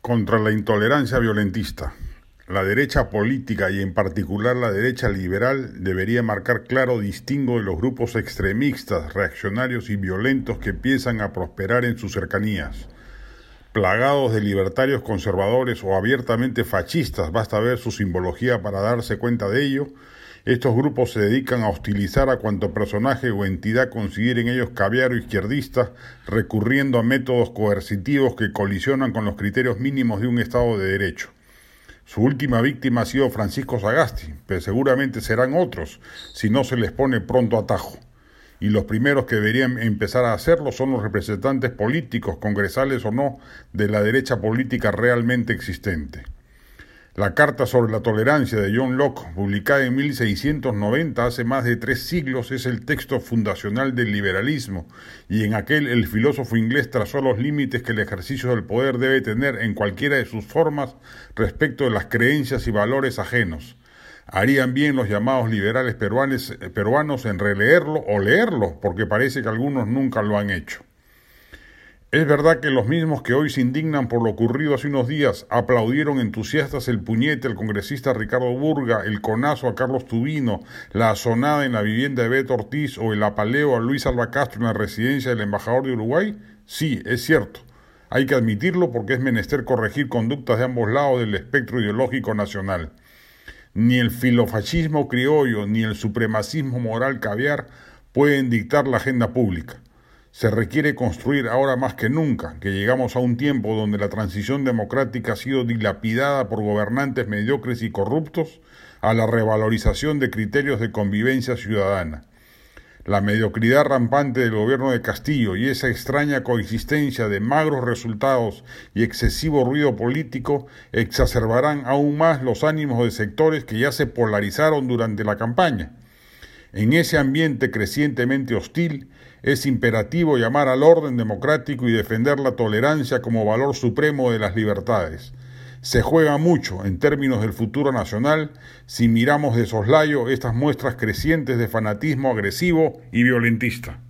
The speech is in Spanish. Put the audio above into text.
contra la intolerancia violentista. La derecha política y en particular la derecha liberal debería marcar claro distingo de los grupos extremistas, reaccionarios y violentos que empiezan a prosperar en sus cercanías. Plagados de libertarios conservadores o abiertamente fascistas, basta ver su simbología para darse cuenta de ello, estos grupos se dedican a hostilizar a cuanto personaje o entidad consideren ellos caviar o izquierdista, recurriendo a métodos coercitivos que colisionan con los criterios mínimos de un Estado de Derecho. Su última víctima ha sido Francisco Sagasti, pero seguramente serán otros si no se les pone pronto atajo. Y los primeros que deberían empezar a hacerlo son los representantes políticos, congresales o no, de la derecha política realmente existente. La Carta sobre la Tolerancia de John Locke, publicada en 1690, hace más de tres siglos, es el texto fundacional del liberalismo, y en aquel el filósofo inglés trazó los límites que el ejercicio del poder debe tener en cualquiera de sus formas respecto de las creencias y valores ajenos. Harían bien los llamados liberales peruanos en releerlo o leerlo, porque parece que algunos nunca lo han hecho. Es verdad que los mismos que hoy se indignan por lo ocurrido hace unos días aplaudieron entusiastas el puñete al congresista Ricardo Burga, el conazo a Carlos Tubino, la azonada en la vivienda de Beto Ortiz o el apaleo a Luis Alba Castro en la residencia del embajador de Uruguay? Sí, es cierto. Hay que admitirlo porque es menester corregir conductas de ambos lados del espectro ideológico nacional. Ni el filofascismo criollo ni el supremacismo moral caviar pueden dictar la agenda pública. Se requiere construir ahora más que nunca, que llegamos a un tiempo donde la transición democrática ha sido dilapidada por gobernantes mediocres y corruptos, a la revalorización de criterios de convivencia ciudadana. La mediocridad rampante del gobierno de Castillo y esa extraña coexistencia de magros resultados y excesivo ruido político exacerbarán aún más los ánimos de sectores que ya se polarizaron durante la campaña. En ese ambiente crecientemente hostil, es imperativo llamar al orden democrático y defender la tolerancia como valor supremo de las libertades. Se juega mucho en términos del futuro nacional si miramos de soslayo estas muestras crecientes de fanatismo agresivo y violentista.